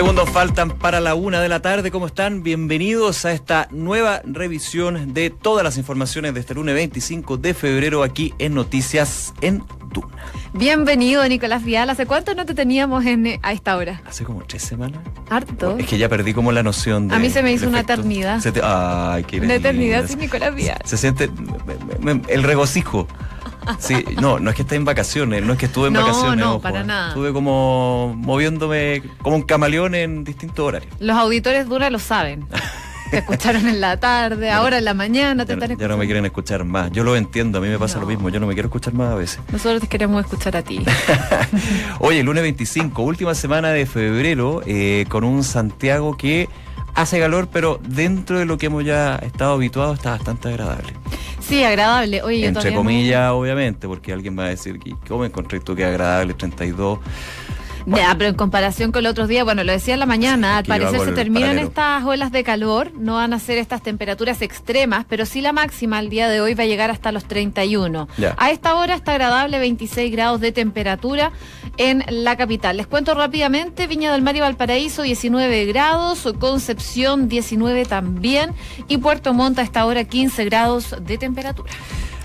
Segundos faltan para la una de la tarde. ¿Cómo están? Bienvenidos a esta nueva revisión de todas las informaciones de este lunes 25 de febrero aquí en Noticias en Duna. Bienvenido, Nicolás Vial. ¿Hace cuánto no te teníamos en, eh, a esta hora? Hace como tres semanas. Harto. Es que ya perdí como la noción de. A mí se me hizo una efecto. eternidad. Te- Ay, qué Una eternidad sin Nicolás Vial. Se siente me- me- el regocijo. Sí, no, no es que esté en vacaciones, no es que estuve en No, vacaciones. no, ojo, para eh. nada. Estuve como moviéndome como un camaleón en distintos horarios. Los auditores Dura lo saben. Te escucharon en la tarde, ahora en la mañana te Ya, están ya escuchando. no me quieren escuchar más. Yo lo entiendo, a mí me pasa No. lo mismo. Yo no me quiero escuchar más a veces. Nosotros te queremos escuchar a ti. Oye, lunes 25, última semana de febrero, eh, con un Santiago que hace calor, pero dentro de lo que hemos ya estado habituados está bastante agradable. Sí, agradable. Oye, yo Entre no- comillas, obviamente, porque alguien va a decir ¿cómo encontré tú que es agradable 32? Ya, pero en comparación con los otros días, bueno, lo decía en la mañana, al parecer se terminan estas olas de calor, no van a ser estas temperaturas extremas, pero sí la máxima al día de hoy va a llegar hasta los 31. Ya. A esta hora está agradable 26 grados de temperatura en la capital. Les cuento rápidamente, Viña del Mar y Valparaíso 19 grados, Concepción 19 también y Puerto Montt a esta hora 15 grados de temperatura.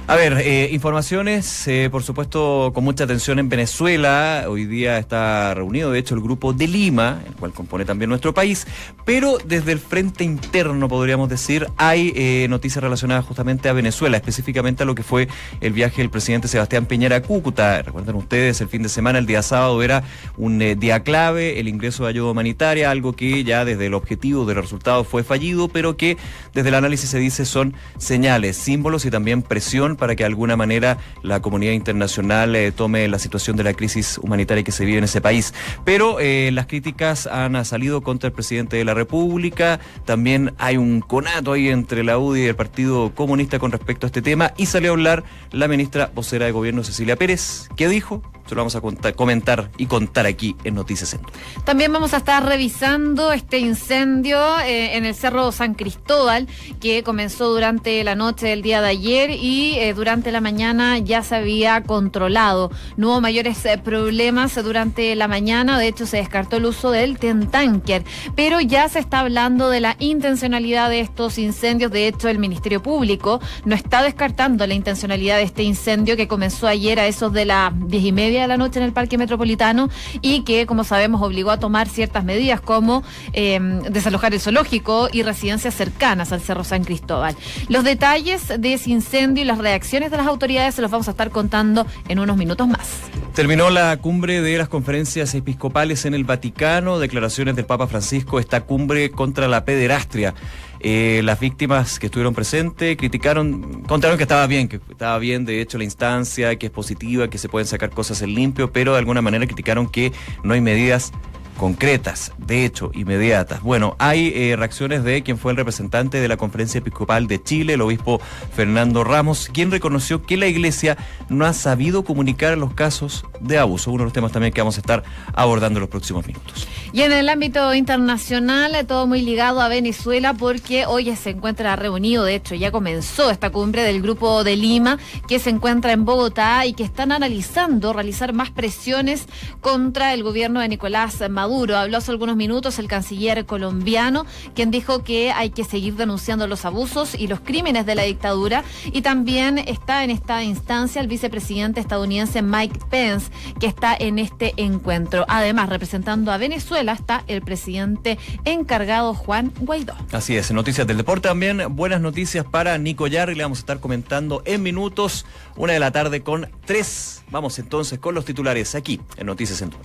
A ver, eh, informaciones, eh, por supuesto, con mucha atención en Venezuela. Hoy día está reunido, de hecho, el grupo de Lima, el cual compone también nuestro país, pero desde el frente interno, podríamos decir, hay eh, noticias relacionadas justamente a Venezuela, específicamente a lo que fue el viaje del presidente Sebastián Piñera a Cúcuta. Recuerdan ustedes, el fin de semana, el día sábado, era un eh, día clave, el ingreso de ayuda humanitaria, algo que ya desde el objetivo de los resultados fue fallido, pero que desde el análisis se dice son señales, símbolos y también presión para que de alguna manera la comunidad internacional eh, tome la situación de la crisis humanitaria que se vive en ese país. Pero eh, las críticas han salido contra el presidente de la República, también hay un conato ahí entre la UDI y el Partido Comunista con respecto a este tema y salió a hablar la ministra vocera de gobierno Cecilia Pérez. ¿Qué dijo? Se lo vamos a comentar y contar aquí en Noticias Centro. También vamos a estar revisando este incendio eh, en el Cerro San Cristóbal que comenzó durante la noche del día de ayer y eh, durante la mañana ya se había controlado. No hubo mayores eh, problemas durante la mañana, de hecho se descartó el uso del tentanker, pero ya se está hablando de la intencionalidad de estos incendios. De hecho, el Ministerio Público no está descartando la intencionalidad de este incendio que comenzó ayer a esos de las diez y media de la noche en el Parque Metropolitano y que, como sabemos, obligó a tomar ciertas medidas como eh, desalojar el zoológico y residencias cercanas al Cerro San Cristóbal. Los detalles de ese incendio y las reacciones de las autoridades se los vamos a estar contando en unos minutos más. Terminó la cumbre de las conferencias episcopales en el Vaticano, declaraciones del Papa Francisco, esta cumbre contra la pederastria. Eh, las víctimas que estuvieron presentes criticaron, contaron que estaba bien, que estaba bien de hecho la instancia, que es positiva, que se pueden sacar cosas en limpio, pero de alguna manera criticaron que no hay medidas concretas, de hecho, inmediatas. Bueno, hay eh, reacciones de quien fue el representante de la Conferencia Episcopal de Chile, el obispo Fernando Ramos, quien reconoció que la Iglesia no ha sabido comunicar los casos de abuso, uno de los temas también que vamos a estar abordando en los próximos minutos. Y en el ámbito internacional, todo muy ligado a Venezuela, porque hoy se encuentra reunido, de hecho ya comenzó esta cumbre del Grupo de Lima, que se encuentra en Bogotá y que están analizando realizar más presiones contra el gobierno de Nicolás Maduro. Habló hace algunos minutos el canciller colombiano, quien dijo que hay que seguir denunciando los abusos y los crímenes de la dictadura. Y también está en esta instancia el vicepresidente estadounidense Mike Pence, que está en este encuentro. Además, representando a Venezuela está el presidente encargado Juan Guaidó. Así es, noticias del deporte también, buenas noticias para Nico Yarri, le vamos a estar comentando en minutos, una de la tarde con tres. Vamos entonces con los titulares aquí en Noticias Centro.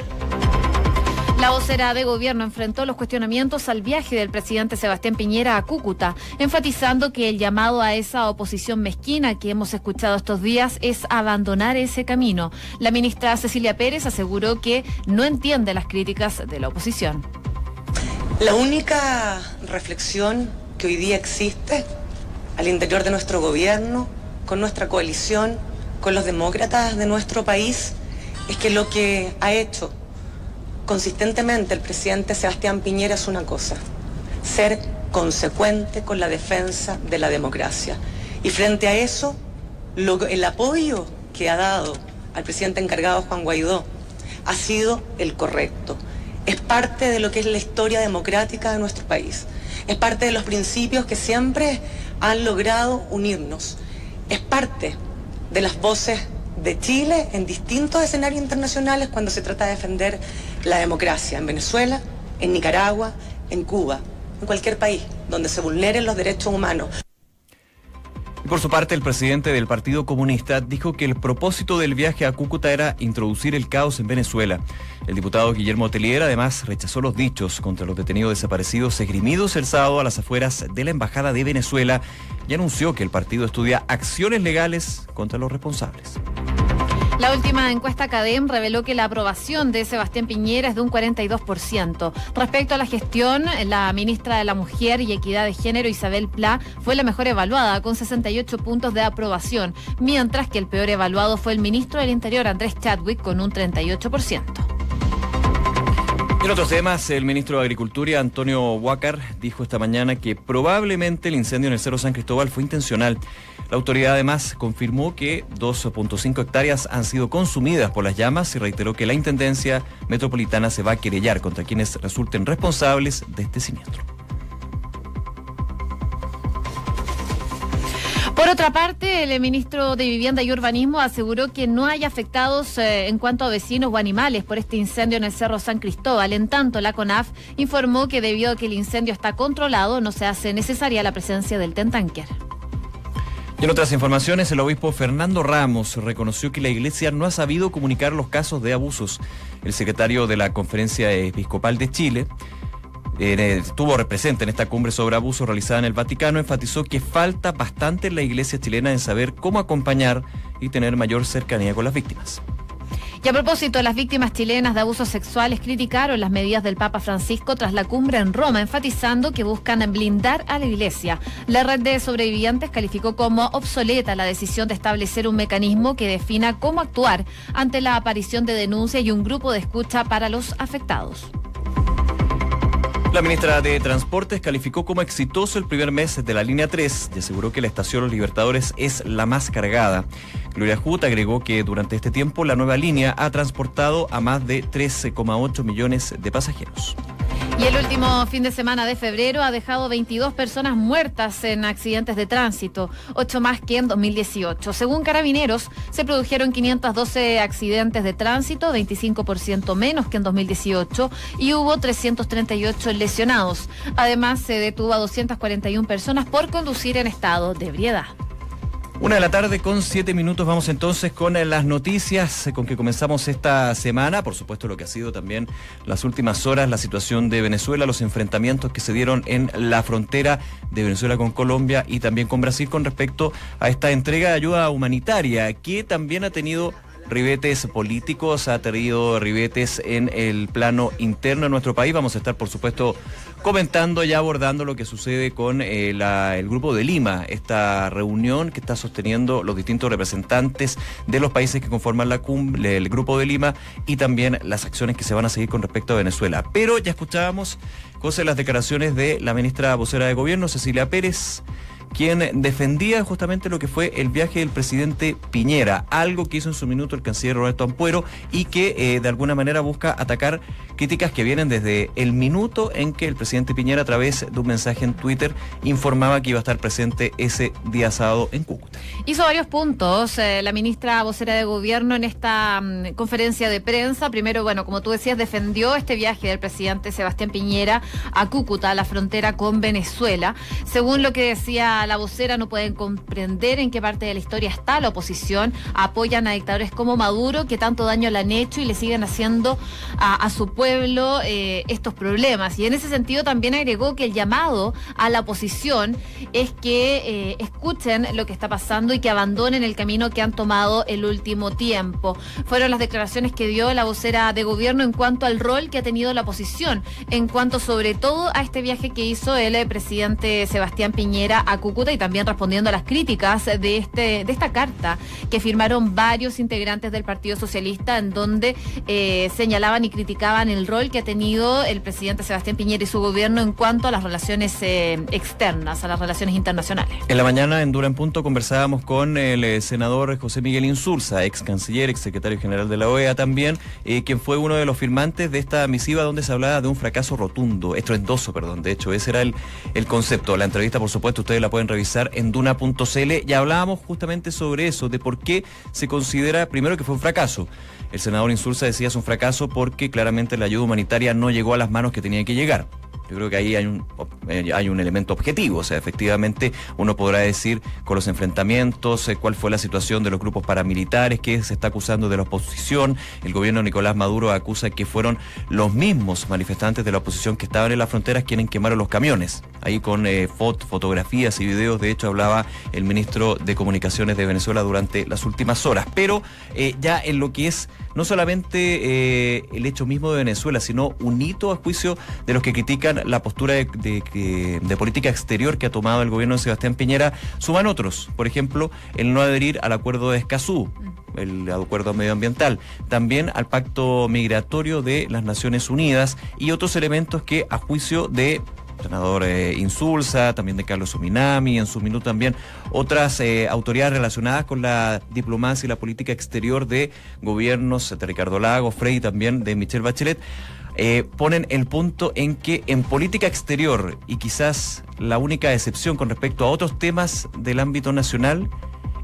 La vocera de gobierno enfrentó los cuestionamientos al viaje del presidente Sebastián Piñera a Cúcuta, enfatizando que el llamado a esa oposición mezquina que hemos escuchado estos días es abandonar ese camino. La ministra Cecilia Pérez aseguró que no entiende las críticas de la oposición. La única reflexión que hoy día existe al interior de nuestro gobierno, con nuestra coalición, con los demócratas de nuestro país, es que lo que ha hecho consistentemente el presidente Sebastián Piñera es una cosa, ser consecuente con la defensa de la democracia. Y frente a eso, el apoyo que ha dado al presidente encargado Juan Guaidó ha sido el correcto. es parte de lo que es la historia democrática de nuestro país, es parte de los principios que siempre han logrado unirnos, es parte de las voces de Chile en distintos escenarios internacionales cuando se trata de defender la democracia en Venezuela, en Nicaragua, en Cuba, en cualquier país donde se vulneren los derechos humanos. Por su parte, el presidente del Partido Comunista dijo que el propósito del viaje a Cúcuta era introducir el caos en Venezuela. El diputado Guillermo Telier además rechazó los dichos contra los detenidos desaparecidos esgrimidos el sábado a las afueras de la Embajada de Venezuela y anunció que el partido estudia acciones legales contra los responsables. La última encuesta CADEM reveló que la aprobación de Sebastián Piñera es de un 42%. Respecto a la gestión, la ministra de la Mujer y Equidad de Género, Isabel Pla, fue la mejor evaluada, con 68 puntos de aprobación, mientras que el peor evaluado fue el ministro del Interior, Andrés Chadwick, con un 38%. En otros temas, el ministro de Agricultura, Antonio Huácar, dijo esta mañana que probablemente el incendio en el Cerro San Cristóbal fue intencional. La autoridad además confirmó que 2.5 hectáreas han sido consumidas por las llamas y reiteró que la Intendencia Metropolitana se va a querellar contra quienes resulten responsables de este siniestro. Por otra parte, el ministro de Vivienda y Urbanismo aseguró que no hay afectados eh, en cuanto a vecinos o animales por este incendio en el Cerro San Cristóbal. En tanto, la CONAF informó que debido a que el incendio está controlado, no se hace necesaria la presencia del tentanquer. Y en otras informaciones, el obispo Fernando Ramos reconoció que la iglesia no ha sabido comunicar los casos de abusos. El secretario de la Conferencia Episcopal de Chile estuvo presente en esta cumbre sobre abuso realizada en el Vaticano, enfatizó que falta bastante en la iglesia chilena en saber cómo acompañar y tener mayor cercanía con las víctimas. Y a propósito, las víctimas chilenas de abusos sexuales criticaron las medidas del Papa Francisco tras la cumbre en Roma, enfatizando que buscan blindar a la Iglesia. La red de sobrevivientes calificó como obsoleta la decisión de establecer un mecanismo que defina cómo actuar ante la aparición de denuncias y un grupo de escucha para los afectados. La ministra de Transportes calificó como exitoso el primer mes de la línea 3 y aseguró que la estación Los Libertadores es la más cargada. Gloria Jut agregó que durante este tiempo la nueva línea ha transportado a más de 13,8 millones de pasajeros. Y el último fin de semana de febrero ha dejado 22 personas muertas en accidentes de tránsito, 8 más que en 2018. Según Carabineros, se produjeron 512 accidentes de tránsito, 25% menos que en 2018, y hubo 338 lesionados. Además, se detuvo a 241 personas por conducir en estado de ebriedad. Una de la tarde con siete minutos vamos entonces con eh, las noticias eh, con que comenzamos esta semana, por supuesto lo que ha sido también las últimas horas, la situación de Venezuela, los enfrentamientos que se dieron en la frontera de Venezuela con Colombia y también con Brasil con respecto a esta entrega de ayuda humanitaria que también ha tenido ribetes políticos, ha tenido ribetes en el plano interno de nuestro país. Vamos a estar, por supuesto, comentando y abordando lo que sucede con eh, el Grupo de Lima, esta reunión que está sosteniendo los distintos representantes de los países que conforman la cumbre, el Grupo de Lima y también las acciones que se van a seguir con respecto a Venezuela. Pero ya escuchábamos de las declaraciones de la ministra vocera de Gobierno, Cecilia Pérez quien defendía justamente lo que fue el viaje del presidente Piñera, algo que hizo en su minuto el canciller Roberto Ampuero y que eh, de alguna manera busca atacar críticas que vienen desde el minuto en que el presidente Piñera a través de un mensaje en Twitter informaba que iba a estar presente ese día sábado en Cúcuta. Hizo varios puntos eh, la ministra vocera de gobierno en esta mm, conferencia de prensa. Primero, bueno, como tú decías, defendió este viaje del presidente Sebastián Piñera a Cúcuta, a la frontera con Venezuela. Según lo que decía la vocera no pueden comprender en qué parte de la historia está la oposición. Apoyan a dictadores como Maduro que tanto daño le han hecho y le siguen haciendo a, su pueblo eh, estos problemas. Y en ese sentido también agregó que el llamado a la oposición es que eh, escuchen lo que está pasando y que abandonen el camino que han tomado el último tiempo. Fueron las declaraciones que dio la vocera de gobierno en cuanto al rol que ha tenido la oposición, en cuanto sobre todo a este viaje que hizo el presidente Sebastián Piñera a Cuba Y también respondiendo a las críticas de, este, de esta carta que firmaron varios integrantes del Partido Socialista en donde eh, señalaban y criticaban el rol que ha tenido el presidente Sebastián Piñera y su gobierno en cuanto a las relaciones eh, externas, a las relaciones internacionales. En la mañana en Dura en Punto conversábamos con el eh, senador José Miguel Insulza, ex canciller, ex secretario general de la OEA también, quien fue uno de los firmantes de esta misiva donde se hablaba de un fracaso rotundo, estruendoso, perdón. De hecho, ese era el, el concepto. La entrevista, por supuesto, ustedes la pueden revisar en duna.cl y hablábamos justamente sobre eso, de por qué se considera primero que fue un fracaso. El senador Insulza decía es un fracaso porque claramente la ayuda humanitaria no llegó a las manos que tenía que llegar. Yo creo que ahí hay un, eh, hay un elemento objetivo, o sea, efectivamente uno podrá decir con los enfrentamientos eh, cuál fue la situación de los grupos paramilitares, que se está acusando de la oposición, el gobierno de Nicolás Maduro acusa que fueron los mismos manifestantes de la oposición que estaban en las fronteras quienes quemaron los camiones, ahí con eh, fotografías y videos, de hecho hablaba el ministro de Comunicaciones de Venezuela durante las últimas horas, pero ya en lo que es no solamente el hecho mismo de Venezuela, sino un hito a juicio de los que critican la postura de, política exterior que ha tomado el gobierno de Sebastián Piñera, suman otros. Por ejemplo, el no adherir al acuerdo de Escazú, el acuerdo medioambiental, también al pacto migratorio de las Naciones Unidas y otros elementos que, a juicio de senador eh, Insulza, también de Carlos Ominami, en su minuto también otras eh, autoridades relacionadas con la diplomacia y la política exterior de gobiernos de Ricardo Lago, Frey también de Michelle Bachelet, eh, ponen el punto en que en política exterior y quizás la única excepción con respecto a otros temas del ámbito nacional,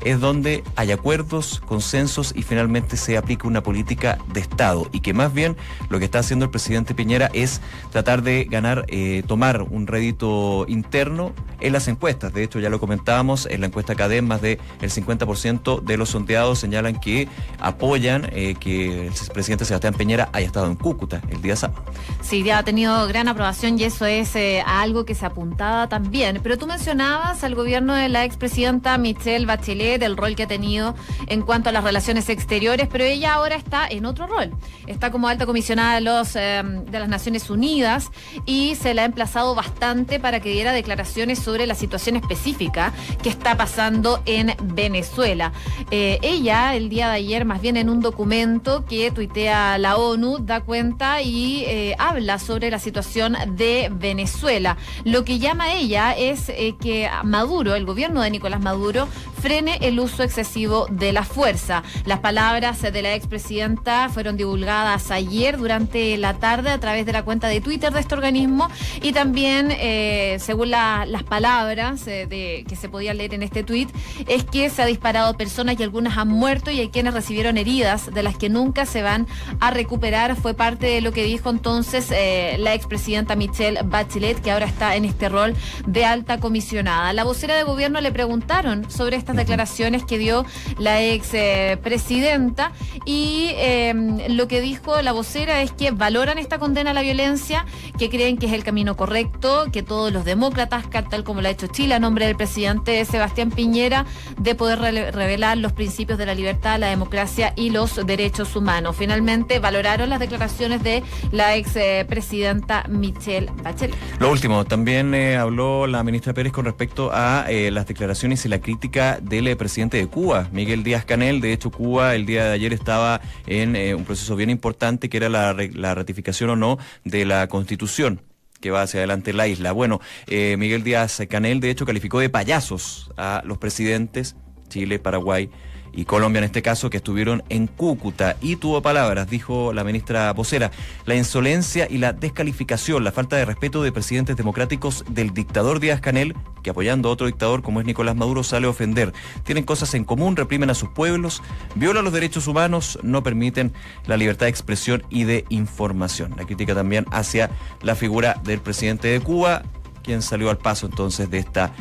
es donde hay acuerdos, consensos y finalmente se aplica una política de Estado. Y que más bien lo que está haciendo el presidente Piñera es tratar de ganar, eh, tomar un rédito interno en las encuestas. De hecho, ya lo comentábamos, en la encuesta CADEM más del 50% de los sondeados señalan que apoyan eh, que el presidente Sebastián Piñera haya estado en Cúcuta el día sábado. Sí, ya ha tenido gran aprobación y eso es eh, algo que se apuntaba también. Pero tú mencionabas al gobierno de la expresidenta Michelle Bachelet del rol que ha tenido en cuanto a las relaciones exteriores, pero ella ahora está en otro rol. Está como alta comisionada de, los, eh, de las Naciones Unidas y se la ha emplazado bastante para que diera declaraciones sobre la situación específica que está pasando en Venezuela. Eh, ella, el día de ayer, más bien en un documento que tuitea la ONU, da cuenta y eh, habla sobre la situación de Venezuela. Lo que llama ella es que Maduro, el gobierno de Nicolás Maduro, frene el uso excesivo de la fuerza. Las palabras de la expresidenta fueron divulgadas ayer durante la tarde a través de la cuenta de Twitter de este organismo y también, eh, según las palabras eh, que se podía leer en este tuit, es que se ha disparado personas y algunas han muerto y hay quienes recibieron heridas de las que nunca se van a recuperar. Fue parte de lo que dijo entonces eh, la expresidenta Michelle Bachelet, que ahora está en este rol de alta comisionada. La vocera de gobierno le preguntaron sobre estas declaraciones que dio la ex eh, presidenta y em, lo que dijo la vocera es que valoran esta condena a la violencia, que creen que es el camino correcto, que todos los demócratas, tal como lo ha hecho Chile a nombre del presidente Sebastián Piñera, de poder revelar los principios de la libertad, la democracia y los derechos humanos. Finalmente valoraron las declaraciones de la ex eh, presidenta Michelle Bachelet. Lo último, también eh, habló la ministra Pérez con respecto a las declaraciones y la crítica del presidente de Cuba, Miguel Díaz Canel. De hecho, Cuba el día de ayer estaba en eh, un proceso bien importante que era la, ratificación o no de la constitución que va hacia adelante la isla. Bueno, eh, Miguel Díaz Canel de hecho calificó de payasos a los presidentes Chile, Paraguay, y Colombia en este caso, que estuvieron en Cúcuta. Y tuvo palabras, dijo la ministra vocera, la insolencia y la descalificación, la falta de respeto de presidentes democráticos del dictador Díaz Canel, que apoyando a otro dictador como es Nicolás Maduro sale a ofender. Tienen cosas en común, reprimen a sus pueblos, violan los derechos humanos, no permiten la libertad de expresión y de información. La crítica también hacia la figura del presidente de Cuba, quien salió al paso entonces de esta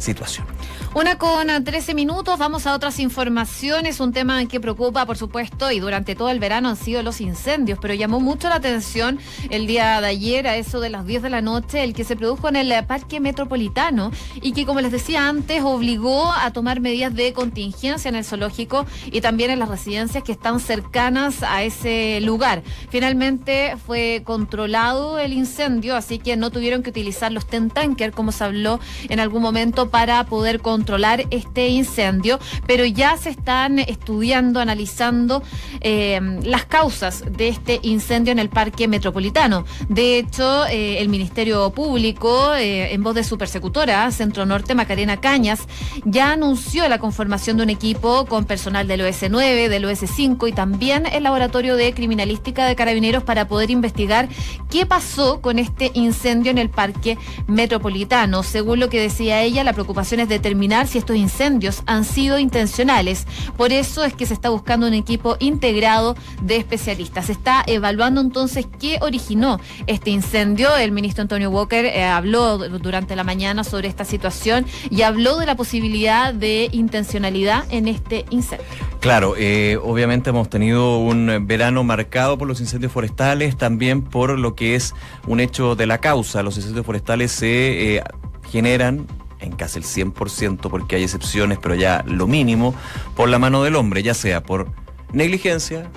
situación. Una con 13 minutos, vamos a otras informaciones, un tema que preocupa, por supuesto, y durante todo el verano han sido los incendios, pero llamó mucho la atención el día de ayer, a eso de las 10 de la noche, el que se produjo en el Parque Metropolitano y que, como les decía antes, obligó a tomar medidas de contingencia en el zoológico y también en las residencias que están cercanas a ese lugar. Finalmente fue controlado el incendio, así que no tuvieron que utilizar los ten tanker, como se habló en algún momento para poder controlar este incendio, pero ya se están estudiando, analizando eh, las causas de este incendio en el Parque Metropolitano. De hecho, eh, el Ministerio Público, eh, en voz de su persecutora, Centro Norte, Macarena Cañas, ya anunció la conformación de un equipo con personal del OS9, del OS5 y también el Laboratorio de Criminalística de Carabineros para poder investigar qué pasó con este incendio en el Parque Metropolitano. Según lo que decía ella, la preocupación es determinar si estos incendios han sido intencionales. Por eso es que se está buscando un equipo integrado de especialistas. Se está evaluando entonces qué originó este incendio. El ministro Antonio Walker eh, habló durante la mañana sobre esta situación y habló de la posibilidad de intencionalidad en este incendio. Claro, eh, obviamente hemos tenido un verano marcado por los incendios forestales, también por lo que es un hecho de la causa. Los incendios forestales se eh, generan en casi el 100%, porque hay excepciones, pero ya lo mínimo, por la mano del hombre, ya sea por negligencia,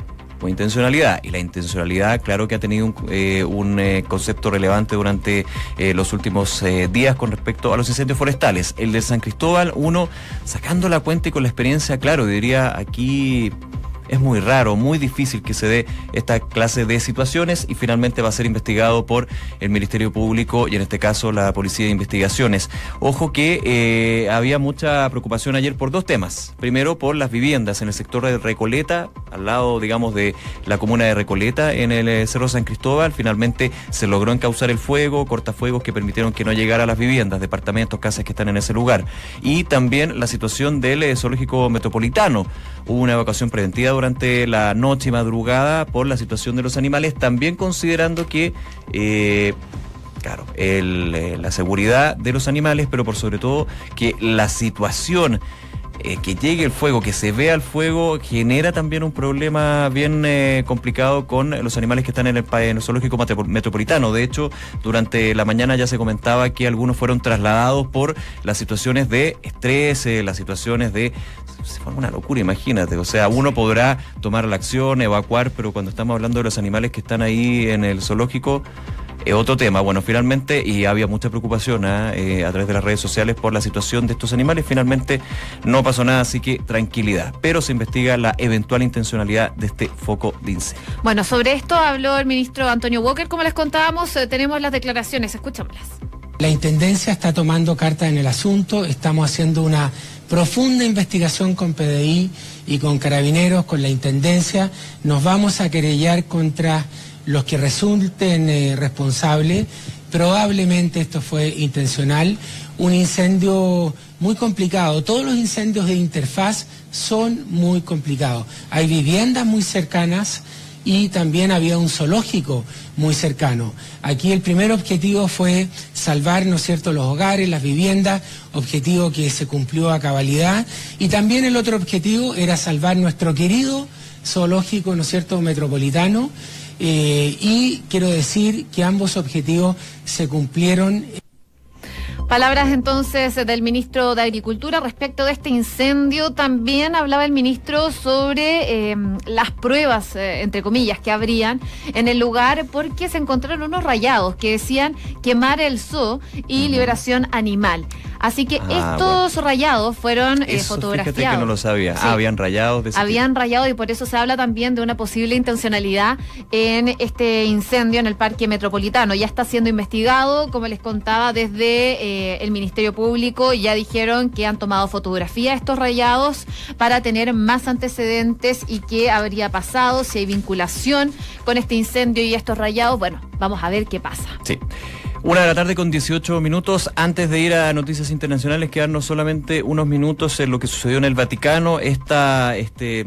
o intencionalidad. Y la intencionalidad, claro que ha tenido un, eh, un eh, concepto relevante durante eh, los últimos días con respecto a los incendios forestales. El de San Cristóbal, uno sacando la cuenta y con la experiencia, claro, diría aquí es muy raro, muy difícil que se dé esta clase de situaciones y finalmente va a ser investigado por el Ministerio Público y en este caso la Policía de Investigaciones. Ojo que eh, había mucha preocupación ayer por dos temas. Primero por las viviendas en el sector de Recoleta, al lado, digamos, de la comuna de Recoleta, en el eh, Cerro San Cristóbal. Finalmente se logró encauzar el fuego, cortafuegos que permitieron que no llegara a las viviendas, departamentos, casas que están en ese lugar. Y también la situación del eh, zoológico metropolitano. Hubo una evacuación preventiva durante la noche y madrugada por la situación de los animales, también considerando que... Eh, claro, eh, la seguridad de los animales, pero por sobre todo que la situación eh, que llegue el fuego, que se vea el fuego, genera también un problema bien complicado con los animales que están en el, en el, zoológico metropolitano. De hecho, durante la mañana ya se comentaba que algunos fueron trasladados por las situaciones de estrés, las situaciones de se forma una locura, imagínate. O sea, uno podrá tomar la acción, evacuar, pero cuando estamos hablando de los animales que están ahí en el zoológico, es otro tema. Bueno, finalmente, y había mucha preocupación ¿ah? eh, a través de las redes sociales por la situación de estos animales, finalmente no pasó nada, así que tranquilidad. Pero se investiga la eventual intencionalidad de este foco de incendio. Bueno, sobre esto habló el ministro Antonio Walker, como les contábamos, eh, tenemos las declaraciones, escuchémoslas. La Intendencia está tomando carta en el asunto, estamos haciendo una profunda investigación con PDI y con carabineros, con la Intendencia. Nos vamos a querellar contra los que resulten eh, responsables. Probablemente esto fue intencional. Un incendio muy complicado. Todos los incendios de interfaz son muy complicados. Hay viviendas muy cercanas y también había un zoológico muy cercano. Aquí el primer objetivo fue salvar, ¿no es cierto?, los hogares, las viviendas, objetivo que se cumplió a cabalidad, y también el otro objetivo era salvar nuestro querido zoológico, ¿no es cierto?, metropolitano, eh, y quiero decir que ambos objetivos se cumplieron. Palabras entonces del ministro de Agricultura respecto de este incendio. También hablaba el ministro sobre eh, las pruebas, eh, entre comillas, que habrían en el lugar porque se encontraron unos rayados que decían quemar el zoo y liberación animal. Así que ah, estos rayados fueron eh, fotografiados. que no lo sabía. Ah, habían rayado. habían rayado y por eso se habla también de una posible intencionalidad en este incendio en el Parque Metropolitano. Ya está siendo investigado, como les contaba, desde eh, el Ministerio Público. Ya dijeron que han tomado fotografía de estos rayados para tener más antecedentes y qué habría pasado, si hay vinculación con este incendio y estos rayados. Bueno, vamos a ver qué pasa. Sí. Una de la tarde con 18 minutos. Antes de ir a noticias internacionales, quedarnos solamente unos minutos en lo que sucedió en el Vaticano. Esta, este,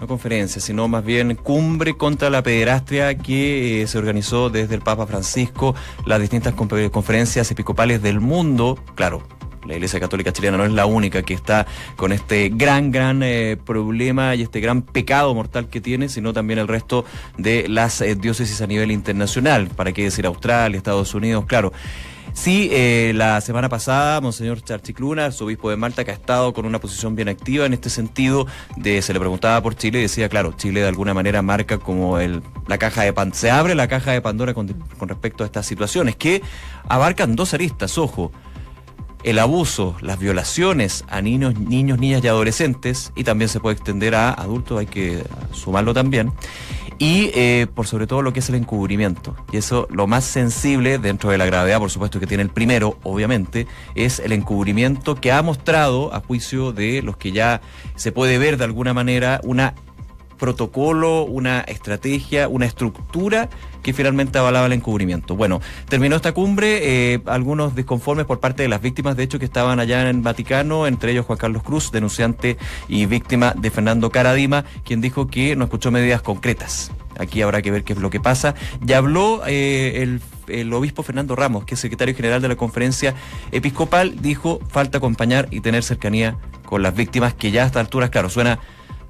no conferencia, sino más bien cumbre contra la pederastria que eh, se organizó desde el Papa Francisco, las distintas conferencias episcopales del mundo. Claro, la Iglesia Católica Chilena no es la única que está con este gran, gran eh, problema y este gran pecado mortal que tiene, sino también el resto de las eh, diócesis a nivel internacional. ¿Para qué decir Australia, Estados Unidos? Claro. Sí, eh, la semana pasada, Monseñor Charchicluna, su obispo de Malta, que ha estado con una posición bien activa en este sentido, de se le preguntaba por Chile y decía, claro, Chile de alguna manera marca como el, la caja de Pandora, se abre la caja de Pandora con respecto a estas situaciones, que abarcan dos aristas, ojo el abuso, las violaciones a niños, niños, niñas y adolescentes, y también se puede extender a adultos, hay que sumarlo también, y eh, por sobre todo lo que es el encubrimiento. Y eso, lo más sensible dentro de la gravedad, por supuesto que tiene el primero, obviamente, es el encubrimiento que ha mostrado, a juicio de los que ya se puede ver de alguna manera, una protocolo, una estrategia, una estructura que finalmente avalaba el encubrimiento. Bueno, terminó esta cumbre, eh, algunos disconformes por parte de las víctimas, de hecho, que estaban allá en Vaticano, entre ellos Juan Carlos Cruz, denunciante y víctima de Fernando Caradima, quien dijo que no escuchó medidas concretas. Aquí habrá que ver qué es lo que pasa. Ya habló eh, el el obispo Fernando Ramos, que es secretario general de la conferencia episcopal, dijo falta acompañar y tener cercanía con las víctimas, que ya a estas alturas, claro, suena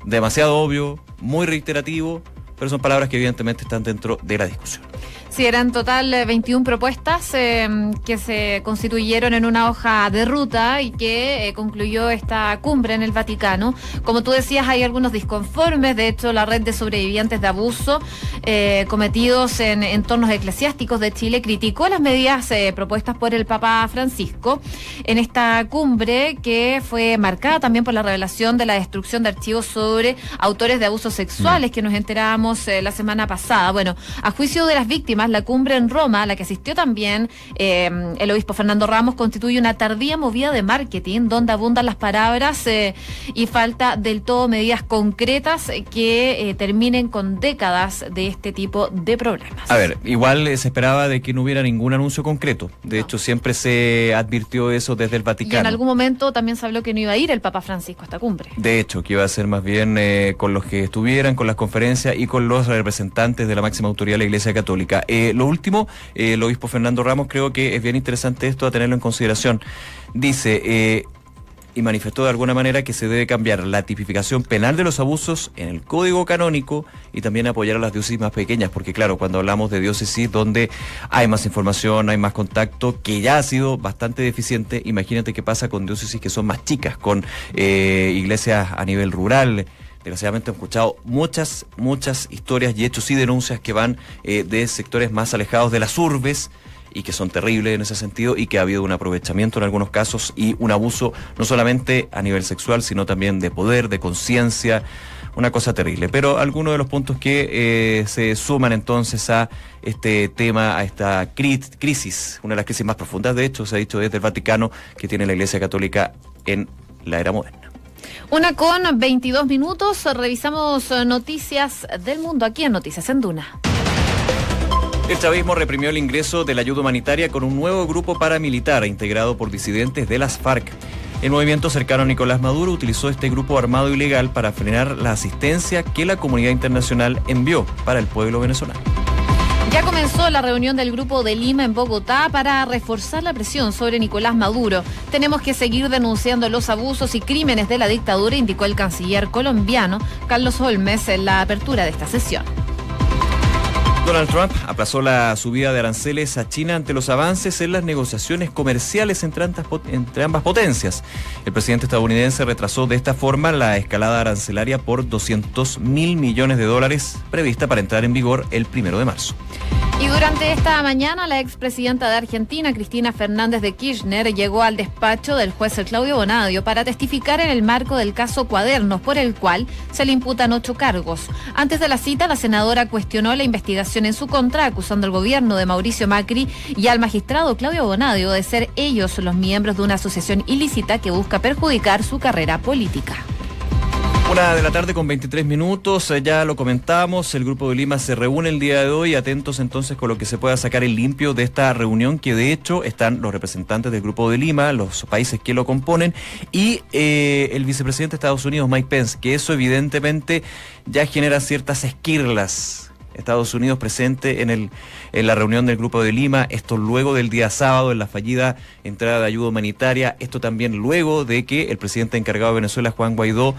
demasiado obvio, muy reiterativo, pero son palabras que evidentemente están dentro de la discusión. Sí, eran total 21 eh, propuestas eh, que se constituyeron en una hoja de ruta y que eh, concluyó esta cumbre en el Vaticano. Como tú decías, hay algunos disconformes. De hecho, la red de sobrevivientes de abuso cometidos en entornos eclesiásticos de Chile criticó las medidas propuestas por el Papa Francisco en esta cumbre que fue marcada también por la revelación de la destrucción de archivos sobre autores de abusos sexuales mm. que nos enterábamos la semana pasada. Bueno, a juicio de las víctimas, la cumbre en Roma, a la que asistió también eh, el obispo Fernando Ramos, constituye una tardía movida de marketing donde abundan las palabras eh, y falta del todo medidas concretas que eh, terminen con décadas de este tipo de problemas. A ver, igual se esperaba de que no hubiera ningún anuncio concreto. De hecho, siempre se advirtió eso desde el Vaticano. Y en algún momento también se habló que no iba a ir el Papa Francisco a esta cumbre. De hecho, que iba a ser más bien con los que estuvieran, con las conferencias y con los representantes de la máxima autoridad de la Iglesia Católica. Eh, lo último, eh, el obispo Fernando Ramos, creo que es bien interesante esto a tenerlo en consideración. Dice, eh, y manifestó de alguna manera que se debe cambiar la tipificación penal de los abusos en el código canónico y también apoyar a las diócesis más pequeñas, porque claro, cuando hablamos de diócesis donde hay más información, hay más contacto, que ya ha sido bastante deficiente, imagínate qué pasa con diócesis que son más chicas, con iglesias a nivel rural desgraciadamente he escuchado muchas, muchas historias y hechos y denuncias que van eh, de sectores más alejados de las urbes y que son terribles en ese sentido y que ha habido un aprovechamiento en algunos casos y un abuso no solamente a nivel sexual, sino también de poder, de conciencia, una cosa terrible. Pero algunos de los puntos que eh, se suman entonces a este tema, a esta crisis, una de las crisis más profundas, de hecho, se ha dicho desde el Vaticano, que tiene la Iglesia Católica en la era moderna. Una con 22 minutos, revisamos eh, noticias del mundo aquí en Noticias en Duna. El chavismo reprimió el ingreso de la ayuda humanitaria con un nuevo grupo paramilitar integrado por disidentes de las FARC. El movimiento cercano a Nicolás Maduro utilizó este grupo armado ilegal para frenar la asistencia que la comunidad internacional envió para el pueblo venezolano. Ya comenzó la reunión del Grupo de Lima en Bogotá para reforzar la presión sobre Nicolás Maduro. Tenemos que seguir denunciando los abusos y crímenes de la dictadura, indicó el canciller colombiano Carlos Holmes en la apertura de esta sesión. Donald Trump aplazó la subida de aranceles a China ante los avances en las negociaciones comerciales entre, ambas potencias. El presidente estadounidense retrasó de esta forma la escalada arancelaria por 200 mil millones de dólares prevista para entrar en vigor el primero de marzo. Y durante esta mañana, la expresidenta de Argentina, Cristina Fernández de Kirchner, llegó al despacho del juez Claudio Bonadio para testificar en el marco del caso Cuadernos, por el cual se le imputan ocho cargos. Antes de la cita, la senadora cuestionó la investigación en su contra, acusando al gobierno de Mauricio Macri y al magistrado Claudio Bonadio de ser ellos los miembros de una asociación ilícita que busca perjudicar su carrera política. Una de la tarde con 23 minutos, eh, ya lo comentamos, el Grupo de Lima se reúne el día de hoy, atentos entonces con lo que se pueda sacar el limpio de esta reunión, que de hecho están los representantes del Grupo de Lima, los países que lo componen, y eh, el vicepresidente de Estados Unidos, Mike Pence, que eso evidentemente ya genera ciertas esquirlas. Estados Unidos presente en, el, en la reunión del Grupo de Lima, esto luego del día sábado en la fallida entrada de ayuda humanitaria, esto también luego de que el presidente encargado de Venezuela, Juan Guaidó,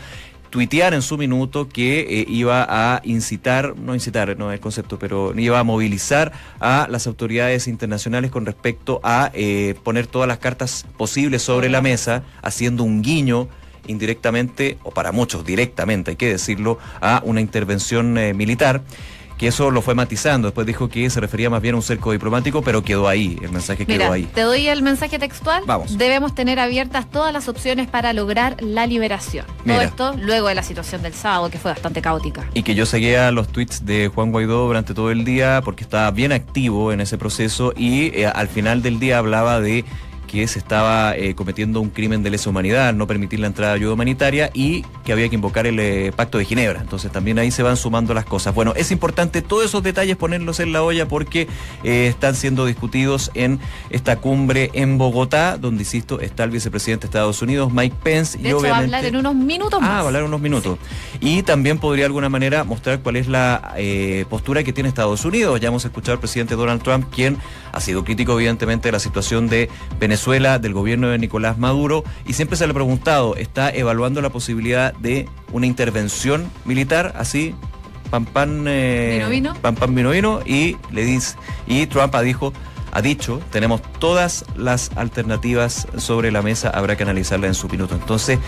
tuitear en su minuto que eh, iba a incitar, no incitar, no es el concepto, pero iba a movilizar a las autoridades internacionales con respecto a eh, poner todas las cartas posibles sobre la mesa, haciendo un guiño indirectamente, o para muchos directamente, hay que decirlo, a una intervención eh, militar que eso lo fue matizando. Después dijo que se refería más bien a un cerco diplomático, pero quedó ahí, el mensaje Mira, quedó ahí. te doy el mensaje textual. Vamos. Debemos tener abiertas todas las opciones para lograr la liberación. Mira. Todo esto luego de la situación del sábado, que fue bastante caótica. Y que yo seguía los tweets de Juan Guaidó durante todo el día porque estaba bien activo en ese proceso y eh, al final del día hablaba de que se estaba eh, cometiendo un crimen de lesa humanidad, no permitir la entrada de ayuda humanitaria y que había que invocar el eh, Pacto de Ginebra. Entonces también ahí se van sumando las cosas. Bueno, es importante todos esos detalles ponerlos en la olla porque eh, están siendo discutidos en esta cumbre en Bogotá, donde, insisto, está el vicepresidente de Estados Unidos, Mike Pence, De y hecho, va a obviamente... hablar en unos minutos más. Ah, va a hablar unos minutos. Y también podría de alguna manera mostrar cuál es la postura que tiene Estados Unidos. Ya hemos escuchado al presidente Donald Trump, quien ha sido crítico evidentemente de la situación de Venezuela, del gobierno de Nicolás Maduro, y siempre se le ha preguntado, ¿está evaluando la posibilidad de una intervención militar así? Pan pan, eh, Vino, vino. pan pan vino vino y le dice y Trump ha dijo ha dicho tenemos todas las alternativas sobre la mesa habrá que analizarla en su minuto. Entonces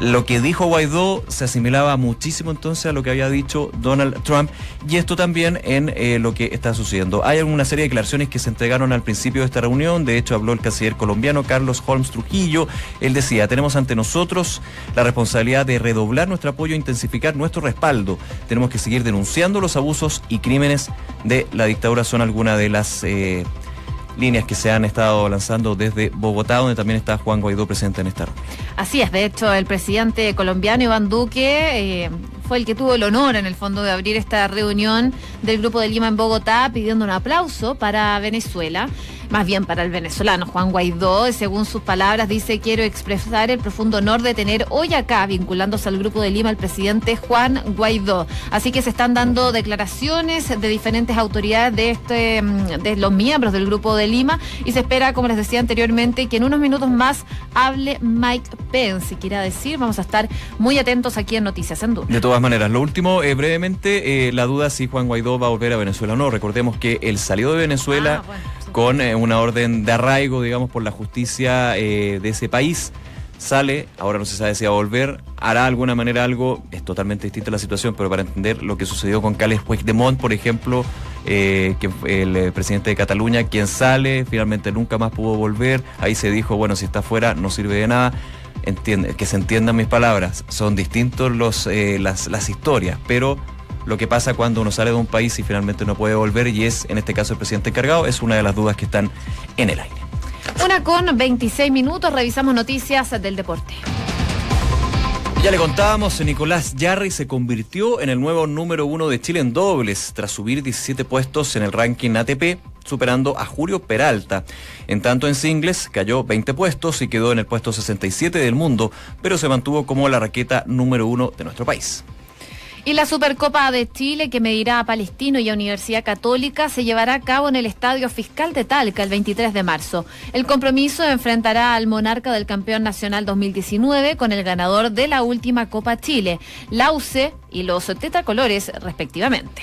lo que dijo Guaidó se asimilaba muchísimo entonces a lo que había dicho Donald Trump y esto también en eh, lo que está sucediendo. Hay una serie de declaraciones que se entregaron al principio de esta reunión. De hecho habló el canciller colombiano Carlos Holmes Trujillo. Él decía tenemos ante nosotros la responsabilidad de redoblar nuestro apoyo intensificar nuestro respaldo. Tenemos que seguir denunciando los abusos y crímenes de la dictadura. Son algunas de las eh, líneas que se han estado lanzando desde Bogotá, donde también está Juan Guaidó presente en esta reunión. Así es, de hecho, el presidente colombiano Iván Duque eh, fue el que tuvo el honor, en el fondo, de abrir esta reunión del Grupo de Lima en Bogotá, pidiendo un aplauso para Venezuela, más bien para el venezolano Juan Guaidó. Según sus palabras, dice: Quiero expresar el profundo honor de tener hoy acá, vinculándose al Grupo de Lima, el presidente Juan Guaidó. Así que se están dando declaraciones de diferentes autoridades de, este, mm, de los miembros del Grupo de Lima y se espera, como les decía anteriormente, que en unos minutos más hable Mike Pence. Quiera decir, vamos a estar muy atentos aquí en Noticias en Duna. De todas maneras, lo último, eh, brevemente, eh, la duda si Juan Guaidó va a volver a Venezuela o no. Recordemos que él salió de Venezuela Ah, bueno. Con eh, una orden de arraigo, digamos, por la justicia eh, de ese país. Sale, ahora no se sabe si va a volver, hará de alguna manera algo, es totalmente distinta la situación, pero para entender lo que sucedió con Carles Puigdemont, por ejemplo, eh, que fue el eh, presidente de Cataluña, quien sale, finalmente nunca más pudo volver, ahí se dijo, bueno, si está fuera no sirve de nada. Entiende, que se entiendan mis palabras, son distintos los, las, las historias, pero lo que pasa cuando uno sale de un país y finalmente no puede volver, y es, en este caso, el presidente encargado, es una de las dudas que están en el aire. Una con 26 minutos, revisamos noticias del deporte. Ya le contábamos, Nicolás Yarri se convirtió en el nuevo número uno de Chile en dobles, tras subir 17 puestos en el ranking ATP, superando a Julio Peralta. En tanto en singles cayó 20 puestos y quedó en el puesto 67 del mundo, pero se mantuvo como la raqueta número uno de nuestro país. Y la Supercopa de Chile, que medirá a Palestino y a Universidad Católica, se llevará a cabo en el Estadio Fiscal de Talca el 23 de marzo. El compromiso enfrentará al monarca del campeón nacional 2019 con el ganador de la última Copa Chile, la UC y los tetracolores respectivamente.